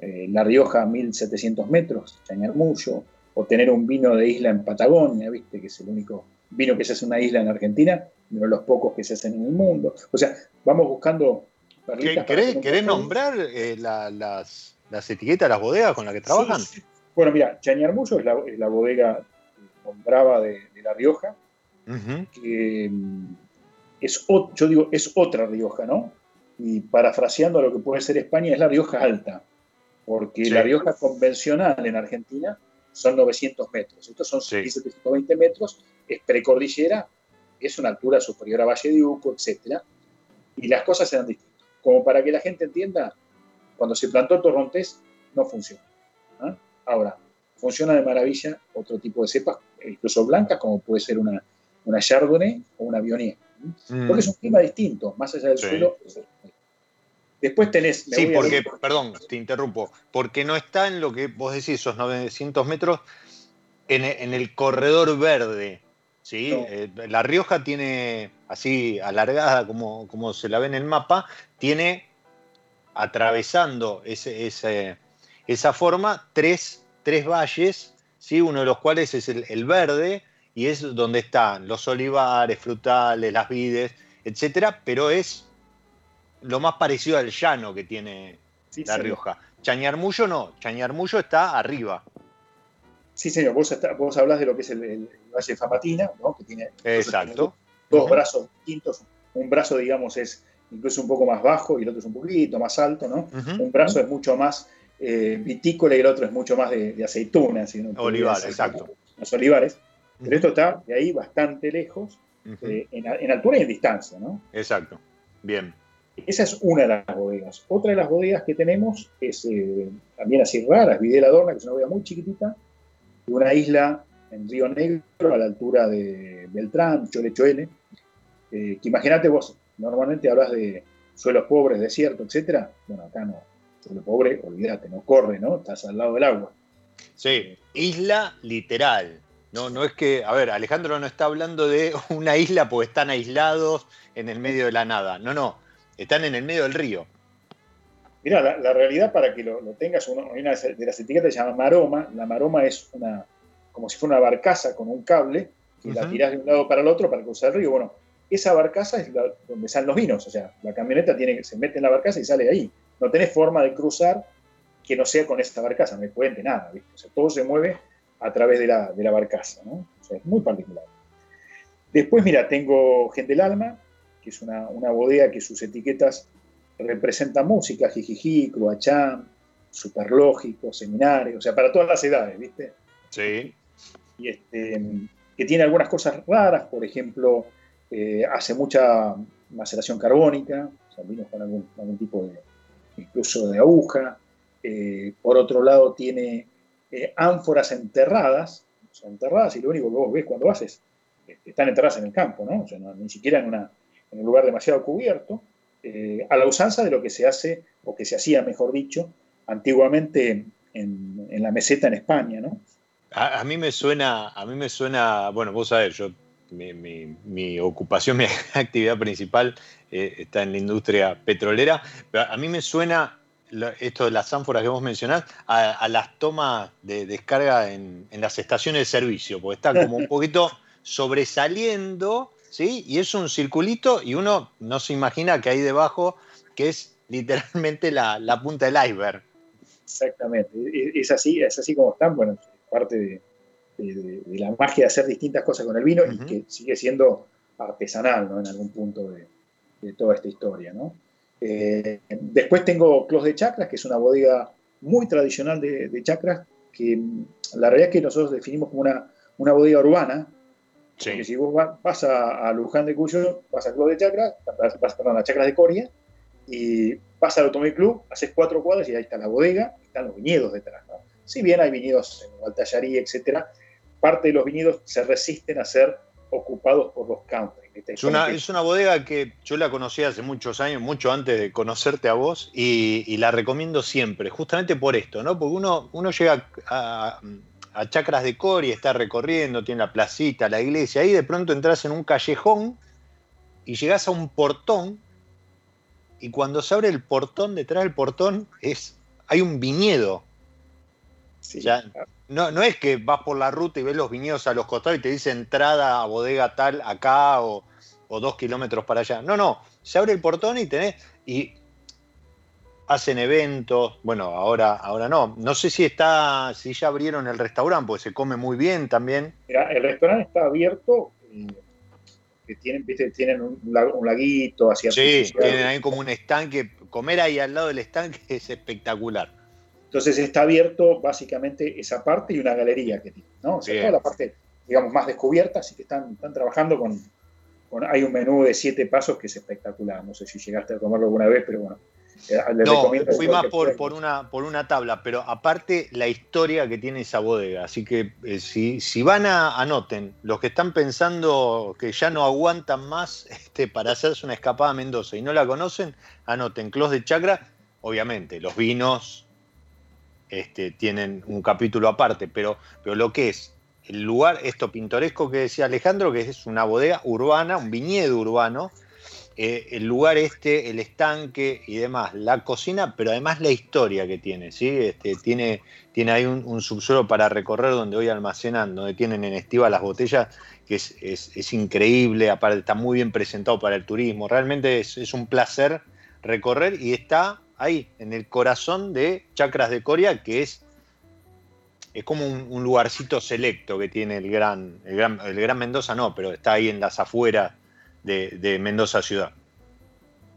eh, La Rioja 1700 metros, Chañarmullo, o tener un vino de isla en Patagonia, ¿viste? que es el único vino que se hace en una isla en Argentina, uno de los pocos que se hacen en el mundo. O sea, vamos buscando... ¿Querés, nombrar eh, las, etiquetas, las bodegas con las que trabajan? Bueno, mira, Chañarmullo es la, es la bodega de, de, La Rioja, que mm, es, yo digo, es otra Rioja, ¿no? Y parafraseando lo que puede ser España, es la Rioja alta, porque la Rioja convencional en Argentina son 900 metros. Estos son 720 metros, es precordillera, es una altura superior a Valle de Uco, etc. Y las cosas eran distintas. Como para que la gente entienda, cuando se plantó Torrontés, no funciona. ¿ah? Ahora, funciona de maravilla otro tipo de cepas, incluso blancas, como puede ser una, una Chardonnay o una Viognier. Mm. Porque es un clima distinto, más allá del suelo. Después tenés. Sí, porque, perdón, te interrumpo, porque no está en lo que vos decís, esos 900 metros, en, el corredor verde. ¿sí? Eh, la Rioja tiene, así alargada como, como se la ve en el mapa, tiene atravesando ese, esa forma tres, tres valles, ¿sí? uno de los cuales es el, verde y es donde están los olivares, frutales, las vides, etcétera, pero es lo más parecido al llano que tiene La Rioja. Chañarmullo no, Chañarmullo está arriba. Sí, señor, vos, vos hablas de lo que es el, Valle de Fapatina, ¿no? que tiene Exacto. dos, brazos distintos. Un brazo, digamos, es incluso un poco más bajo y el otro es un poquito más alto, ¿no? Un brazo es mucho más eh, vitícola y el otro es mucho más de, aceitunas. Olivares, exacto. Los olivares. Pero esto está de ahí bastante lejos, eh, en, altura y en distancia, ¿no? Exacto. Bien. Esa es una de las bodegas. Otra de las bodegas que tenemos es eh, también así rara, es Videla Dorna, que es una bodega muy chiquitita, de una isla en Río Negro, a la altura de Beltrán, Cholechoele, eh, que imagínate vos, normalmente hablas de suelos pobres, desierto, etcétera. Bueno, acá no, suelo pobre, olvídate, no corre, ¿no? Estás al lado del agua. Sí, isla literal. No, no es que, a ver, Alejandro no está hablando de una isla porque están aislados en el medio de la nada. No, no, están en el medio del río. Mira, la, realidad para que lo, tengas, una, de las etiquetas se llama maroma. La maroma es una, como si fuera una barcaza con un cable que la tirás de un lado para el otro para cruzar el río. Bueno, esa barcaza es donde salen los vinos. O sea, la camioneta tiene, se mete en la barcaza y sale de ahí. No tenés forma de cruzar que no sea con esta barcaza, no hay puente, nada. O sea, todo se mueve a través de la, de la barcaza. ¿no? O sea, es muy particular. Después, mira, tengo Gente del Alma, que es una, bodega que sus etiquetas representan música, jijiji, cruachán, superlógico, seminario, o sea, para todas las edades, ¿viste? Sí. Y este, que tiene algunas cosas raras, por ejemplo, eh, hace mucha maceración carbónica, o sea, vinos con algún, tipo de, incluso de aguja. Eh, por otro lado, tiene eh, ánforas enterradas, o sea, enterradas, y lo único que vos ves cuando vas es, están enterradas en el campo, ¿no? O sea, ni siquiera en una en un lugar demasiado cubierto, eh, a la usanza de lo que se hace, o que se hacía, mejor dicho, antiguamente en, la meseta en España, ¿no? A, mí me suena, a mí me suena, bueno, vos sabés, yo, mi, ocupación, mi actividad principal eh, está en la industria petrolera, pero a mí me suena esto de las ánforas que vos mencionás, a, las tomas de descarga en, en, las estaciones de servicio, porque está como un poquito sobresaliendo ¿sí? Y es un circulito y uno no se imagina que hay debajo, que es literalmente la, punta del iceberg. Exactamente, es así, es así como están, bueno, parte de, la magia de hacer distintas cosas con el vino y que sigue siendo artesanal, ¿no? En algún punto de, toda esta historia, ¿no? Eh, después tengo Clos de Chacras, que es una bodega muy tradicional de, chacras, que mm, la realidad es que nosotros definimos como una, una bodega urbana, porque si vos vas a, Luján de Cuyo, vas al Club de Chacras, vas, perdón, a Chacras de Coria, y vas al Automóvil Club, haces cuatro cuadras y ahí está la bodega, están los viñedos detrás. Si bien hay viñedos en Altallarí, etcétera, parte de los viñedos se resisten a ser ocupados por los country. Es una, es una, bodega que yo la conocí hace muchos años, mucho antes de conocerte a vos, y, la recomiendo siempre, justamente por esto, ¿no? Porque uno, uno llega a, a Chacras de Cori, está recorriendo, tiene la placita, la iglesia, ahí de pronto entras en un callejón y llegás a un portón y cuando se abre el portón, detrás del portón es, hay un viñedo. no, no es que vas por la ruta y ves los viñedos a los costados y te dice entrada a bodega tal acá o, o dos kilómetros para allá. No, no, se abre el portón y tenés... Y hacen eventos, bueno, ahora, ahora no. No sé si está, si ya abrieron el restaurante, porque se come muy bien también. Mira, el restaurante está abierto, que tienen, tienen un, laguito hacia Sí, tienen ahí como un estanque, comer ahí al lado del estanque es espectacular. Entonces está abierto básicamente esa parte y una galería que tiene, ¿no? O sea, toda la parte, digamos, más descubierta, así que están, están trabajando con, con, hay un menú de siete pasos que es espectacular. No sé si llegaste a comerlo alguna vez, pero bueno, eh, no, fui más por, por, una, por una tabla, pero aparte la historia que tiene esa bodega. Así que eh, si, si, van a, anoten, los que están pensando que ya no aguantan más este, para hacerse una escapada a Mendoza y no la conocen, anoten Clos de Chacra. Obviamente, los vinos este, tienen un capítulo aparte, pero, pero lo que es el lugar, esto pintoresco que decía Alejandro, que es una bodega urbana, un viñedo urbano, eh, el lugar este, el estanque y demás, la cocina, pero además la historia que tiene, ¿sí? Este, tiene, tiene ahí un, subsuelo para recorrer donde hoy almacenan, donde tienen en estiva las botellas, que es, increíble, aparte está muy bien presentado para el turismo, realmente es, un placer recorrer y está ahí, en el corazón de Chacras de Coria, que es, es como un, lugarcito selecto que tiene el gran, el gran, el gran Mendoza, no, pero está ahí en las afueras de, Mendoza ciudad.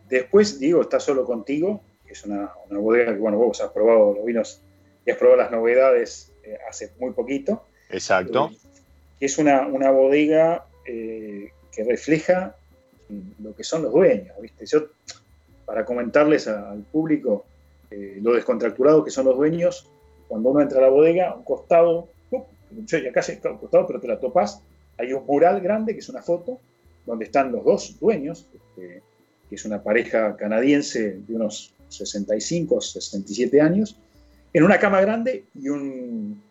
Después, Diego, está solo contigo, que es una, bodega que, bueno, vos has probado los vinos y has probado las novedades eh, hace muy poquito. Exacto. Eh, es una, bodega eh, que refleja lo que son los dueños, ¿viste? Yo, para comentarles al público lo descontracturado que son los dueños, cuando uno entra a la bodega, un costado, ya casi un costado, pero te la topas, hay un mural grande que es una foto donde están los dos dueños, este, que es una pareja canadiense de unos 65, 67 años, en una cama grande y un,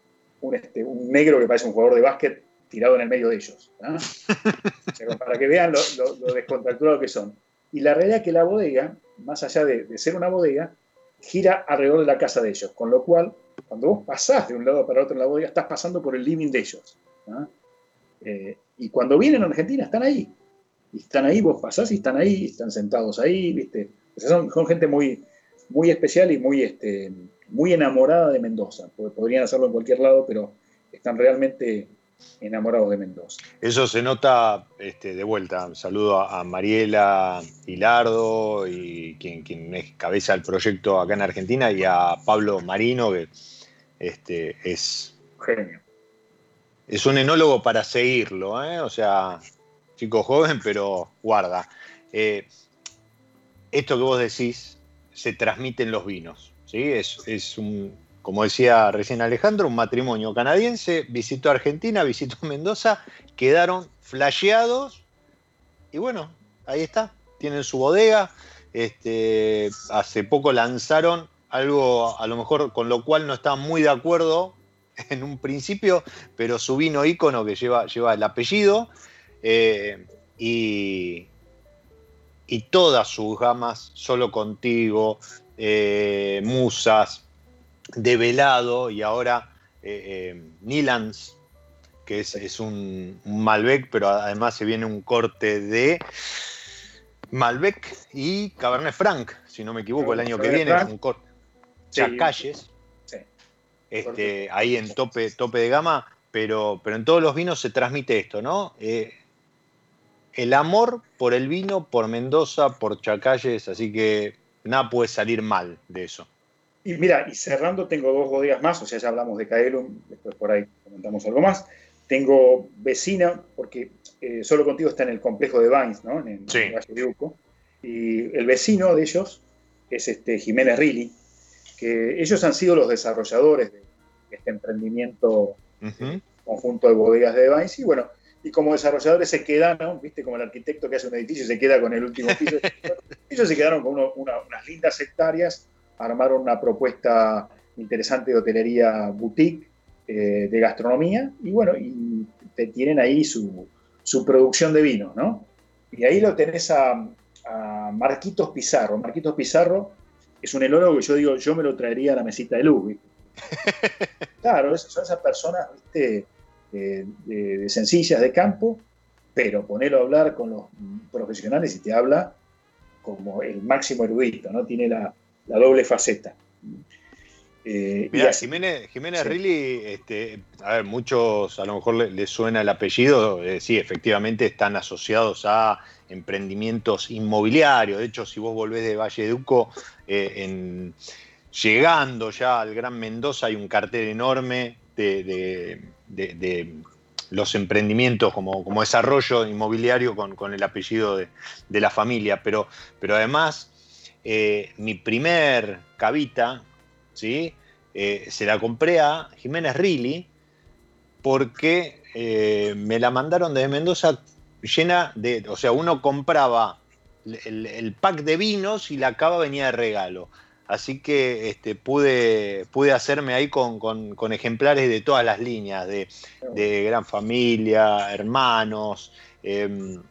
este, un, negro que parece un jugador de básquet tirado en el medio de ellos. para que vean lo, descontracturado que son. Y la realidad es que la bodega, más allá de, ser una bodega, gira alrededor de la casa de ellos, con lo cual, cuando vos pasás de un lado para otro en la bodega, estás pasando por el living de ellos. Eh, y cuando vienen a Argentina, están ahí están ahí, vos pasás y están ahí, están sentados ahí, ¿viste? son, gente muy, muy especial y muy, este, muy enamorada de Mendoza. Podrían hacerlo en cualquier lado, pero están realmente enamorados de Mendoza. Eso se nota este, de vuelta. Saludo a, Mariela Hilardo, y quien, quien es cabeza del proyecto acá en Argentina, y a Pablo Marino, que este, es. Genio. Es un enólogo para seguirlo, ¿eh? O sea, chico joven, pero guarda. Eh, esto que vos decís se transmite en los vinos. ¿sí? Es, un, como decía recién Alejandro, un matrimonio canadiense, visitó Argentina, visitó Mendoza, quedaron flasheados y bueno, ahí está, tienen su bodega. Este, hace poco lanzaron algo a lo mejor con lo cual no estaban muy de acuerdo en un principio, pero su vino ícono que lleva, lleva el apellido eh, y, y, todas sus gamas, Solo Contigo, eh, Musas, Develado y ahora eh, Nilans, que es, un, Malbec, pero además se viene un corte de Malbec y Cabernet Franc, si no me equivoco, el año que viene, es un corte. Chacalles. Este, ahí en tope, tope de gama, pero, pero en todos los vinos se transmite esto, ¿no? El amor por el vino, por Mendoza, por Chacalles, así que nada puede salir mal de eso. Y mira, y cerrando, tengo dos bodegas más, o sea, ya hablamos de Caelum, después por ahí comentamos algo más. Tengo vecina, porque eh, solo contigo está en el complejo de Vines, ¿no? En, el Valle de Uco. Y el vecino de ellos es este Jiménez Rilli, que ellos han sido los desarrolladores de este emprendimiento conjunto de bodegas de Vines. Y bueno, y como desarrolladores se quedaron, viste, como el arquitecto que hace un edificio se queda con el último piso, ellos se quedaron con unas lindas hectáreas, armaron una propuesta interesante de hotelería boutique, eh, de gastronomía, y bueno, y tienen ahí su, producción de vino, ¿no? Y ahí lo tenés a, Marquitos Pizarro. Marquitos Pizarro es un enólogo que yo digo, yo me lo traería a la mesita de luz, Claro, son esas personas, viste, de, sencillas de campo, pero ponerlo a hablar con los profesionales y te habla como el máximo erudito, ¿no? Tiene la, doble faceta. Eh, Mira, Jiménez, Jiménez este, a ver, muchos a lo mejor les, suena el apellido, eh, sí, efectivamente están asociados a emprendimientos inmobiliarios. De hecho, si vos volvés de Valle de Uco, eh, en, llegando ya al Gran Mendoza hay un cartel enorme de, los emprendimientos como, desarrollo inmobiliario con, el apellido de, la familia, pero, pero además eh, mi primer cabita, ¿sí? Eh, se la compré a Jiménez Rilli porque eh, me la mandaron desde Mendoza llena de, o sea, uno compraba el, el pack de vinos y la cava venía de regalo. Así que este, pude, pude hacerme ahí con, ejemplares de todas las líneas, de, Gran Familia, Hermanos, em,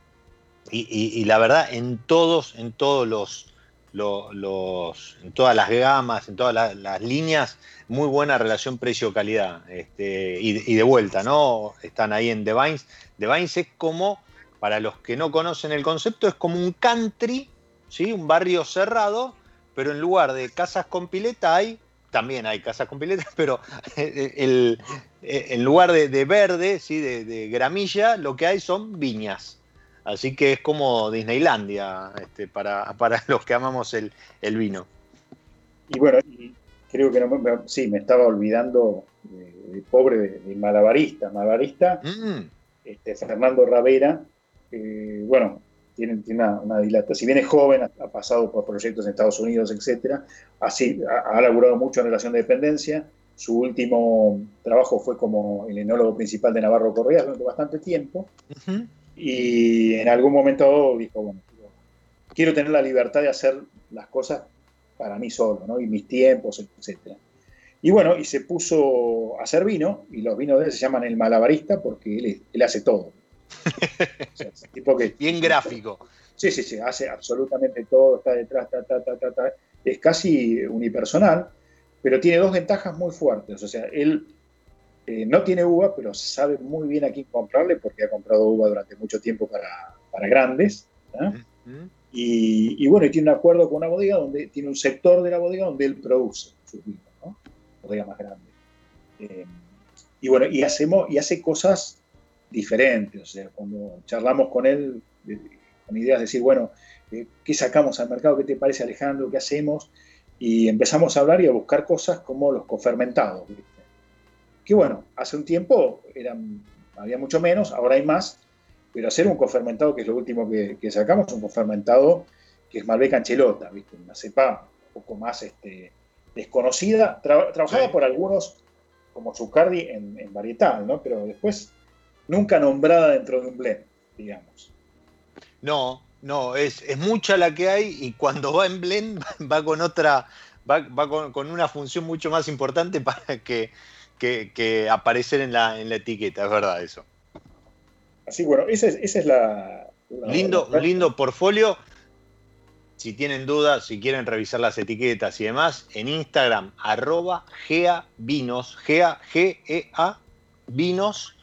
y, la verdad, en todos, en todos los, los, en todas las gamas, en todas las, líneas, muy buena relación precio-calidad. Este, y, de vuelta, ¿no? Están ahí en The Vines. The es como, para los que no conocen el concepto, es como un country, ¿sí? Un barrio cerrado, pero en lugar de casas con pileta hay también hay casas con piletas, pero el, en lugar de, verde, ¿sí? De, gramilla, lo que hay son viñas. Así que es como Disneylandia este, para, para, los que amamos el, vino. Y bueno, creo que sí, me estaba olvidando de, pobre de, malabarista. Malabarista, mm. este, Fernando Ravera, bueno, tiene, una, una, dilatación. Si bien es joven, ha, pasado por proyectos en Estados Unidos, etc. Así, ha, ha, laburado mucho en relación de dependencia. Su último trabajo fue como el enólogo principal de Navarro Correa durante bastante tiempo. Y en algún momento dijo, bueno, quiero tener la libertad de hacer las cosas para mí solo, ¿no? Y mis tiempos, etc. Y bueno, y se puso a hacer vino, y los vinos de él se llaman el malabarista porque él, él hace todo. Bien gráfico. Sí, sí, sí, hace absolutamente todo, está detrás, ta, ta, ta, ta, es casi unipersonal, pero tiene dos ventajas muy fuertes. O sea, él eh, no tiene uva, pero sabe muy bien a quién comprarle porque ha comprado uva durante mucho tiempo para, para grandes. y, bueno, y tiene un acuerdo con una bodega donde tiene un sector de la bodega donde él produce sus vinos, ¿no? Bodega más grande. Eh, y bueno, y, hacemos, y hace cosas diferente. O sea, cuando charlamos con él, con ideas de decir, bueno, eh, ¿qué sacamos al mercado? ¿Qué te parece, Alejandro? ¿Qué hacemos? Y empezamos a hablar y a buscar cosas como los cofermentados. Que bueno, hace un tiempo eran, había mucho menos, ahora hay más, pero hacer un cofermentado, que es lo último que, sacamos, un cofermentado que es Malbec Anchelota, ¿viste? una cepa un poco más este, desconocida, trabajada por algunos como Zucardi en, en varietal, ¿no? pero después nunca nombrada dentro de un blend, digamos. No, no, es, mucha la que hay y cuando va en blend va con otra, va, con, una función mucho más importante para que, aparecer en la, en la etiqueta, es verdad eso. Así, bueno, esa es, la, Lindo, un lindo portfolio. Si tienen dudas, si quieren revisar las etiquetas y demás, en Instagram, arroba geavinos, G-A, G-E-A, vinos,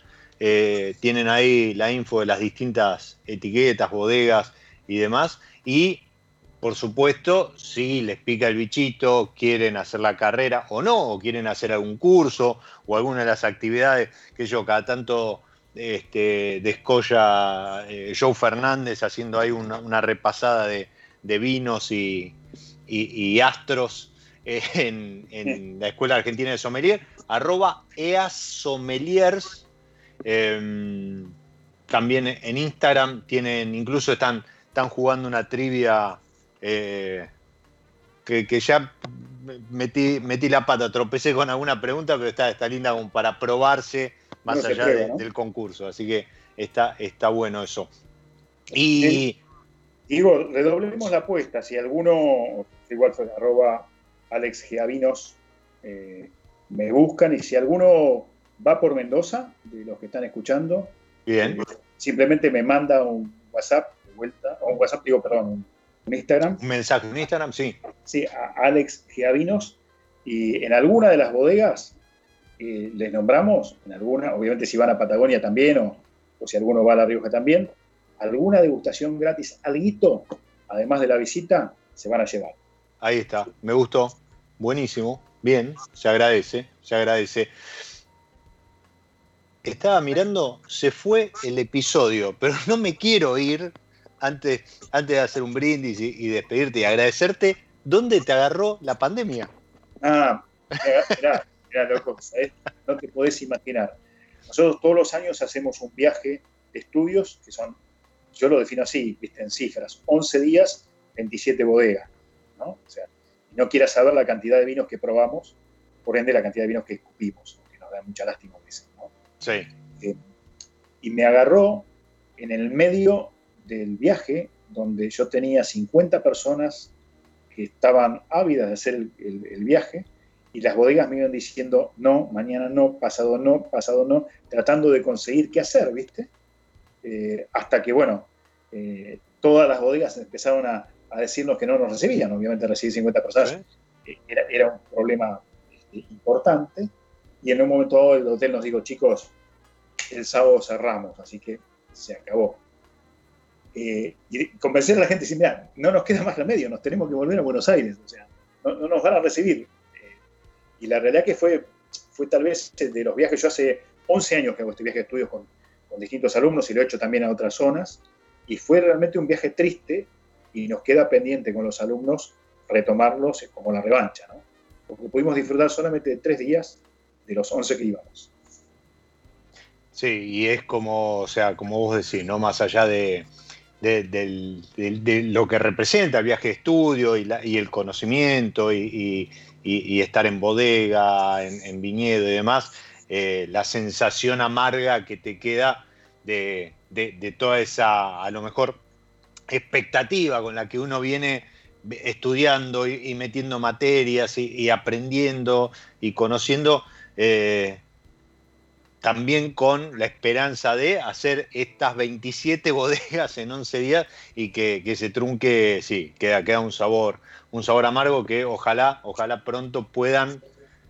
eh, tienen ahí la info de las distintas etiquetas, bodegas y demás. Y por supuesto, si les pica el bichito, quieren hacer la carrera o no, o quieren hacer algún curso o alguna de las actividades que yo cada tanto este, descolla eh, Joe Fernández haciendo ahí una, repasada de, vinos y, astros en, la Escuela Argentina de Sommelier, arroba eassommeliers Em, también en Instagram tienen, incluso están, están jugando una trivia eh, que, ya metí, metí la pata, tropecé con alguna pregunta, pero está, está linda como para probarse más allá del concurso. Así que está, está bueno eso. Y. Digo, redoblemos la apuesta. Si alguno, igual fue arroba Alex eh, me buscan y si alguno va por Mendoza, de los que están escuchando. Bien. Eh, simplemente me manda un WhatsApp de vuelta, o un WhatsApp, digo, perdón, un Instagram. Un mensaje, un Instagram, sí. Sí, a Alex Giavinos. Y en alguna de las bodegas eh, les nombramos, en alguna, obviamente si van a Patagonia también, o, o si alguno va a La Rioja también, alguna degustación gratis, alguito, además de la visita, se van a llevar. Ahí está, me gustó, buenísimo, bien, se agradece, se agradece estaba mirando, se fue el episodio, pero no me quiero ir antes, antes de hacer un brindis y, despedirte y agradecerte. ¿Dónde te agarró la pandemia? Ah, mirá, mirá, loco, no te podés imaginar. Nosotros todos los años hacemos un viaje de estudios que son, yo lo defino así, viste, en cifras, 11 días, 27 bodegas, ¿no? O sea, no quieras saber la cantidad de vinos que probamos, por ende la cantidad de vinos que escupimos, que nos da mucha lástima a veces. Sí. Eh, y me agarró en el medio del viaje, donde yo tenía 50 personas que estaban ávidas de hacer el, viaje, y las bodegas me iban diciendo no, mañana no, pasado no, pasado no, tratando de conseguir qué hacer, ¿viste? Eh, hasta que, bueno, eh, todas las bodegas empezaron a, decirnos que no nos recibían. Obviamente recibir 50 personas eh, era, un problema este, importante. Y en un momento dado el hotel nos dijo, chicos, el sábado cerramos, así que se acabó. y convencer a la gente, decir, mira, no nos queda más remedio, nos tenemos que volver a Buenos Aires, o sea, no, no nos van a recibir. y la realidad que fue, fue tal vez de los viajes, yo hace 11 años que hago este viaje de estudios con, con distintos alumnos y lo he hecho también a otras zonas. Y fue realmente un viaje triste y nos queda pendiente con los alumnos retomarlos como la revancha, ¿no? Porque pudimos disfrutar solamente de tres días de los 11 que íbamos. Sí, y es como, o sea, como vos decís, ¿no? Más allá de, de, lo que representa el viaje de estudio y, y el conocimiento y, estar en bodega, en, en viñedo y demás, eh, la sensación amarga que te queda de, toda esa, a lo mejor, expectativa con la que uno viene estudiando y, metiendo materias y, aprendiendo y conociendo, eh, también con la esperanza de hacer estas 27 bodegas en 11 días y que, se trunque, sí, queda, queda un sabor, un sabor amargo que ojalá, ojalá pronto puedan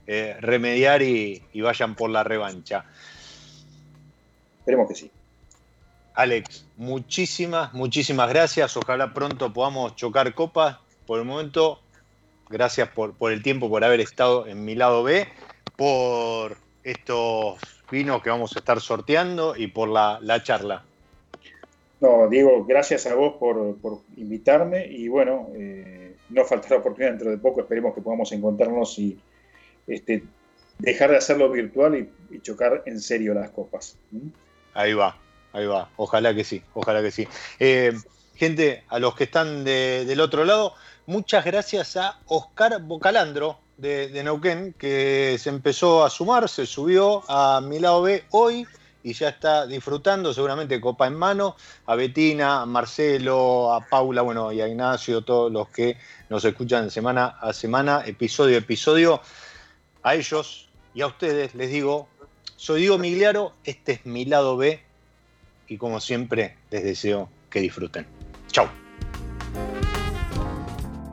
eh, remediar y, vayan por la revancha. Esperemos que sí. Alex, muchísimas, muchísimas gracias. Ojalá pronto podamos chocar copas. Por el momento, gracias por, el tiempo, por haber estado en mi lado B, por estos vinos que vamos a estar sorteando y por la, charla. No, Diego, gracias a vos por, invitarme y bueno, eh, no faltará oportunidad dentro de poco, esperemos que podamos encontrarnos y este, dejar de hacerlo virtual y, chocar en serio las copas. Ahí va, ahí va. Ojalá que sí, ojalá que sí. Eh, gente, a los que están del otro lado, muchas gracias a Oscar Bocalandro de, de, Neuquén, que se empezó a sumar, se subió a mi lado B hoy y ya está disfrutando, seguramente copa en mano, a Betina, a Marcelo, a Paula, bueno, y a Ignacio, todos los que nos escuchan semana a semana, episodio a episodio. A ellos y a ustedes les digo, soy Diego Migliaro, este es mi lado B y como siempre les deseo que disfruten. Chao.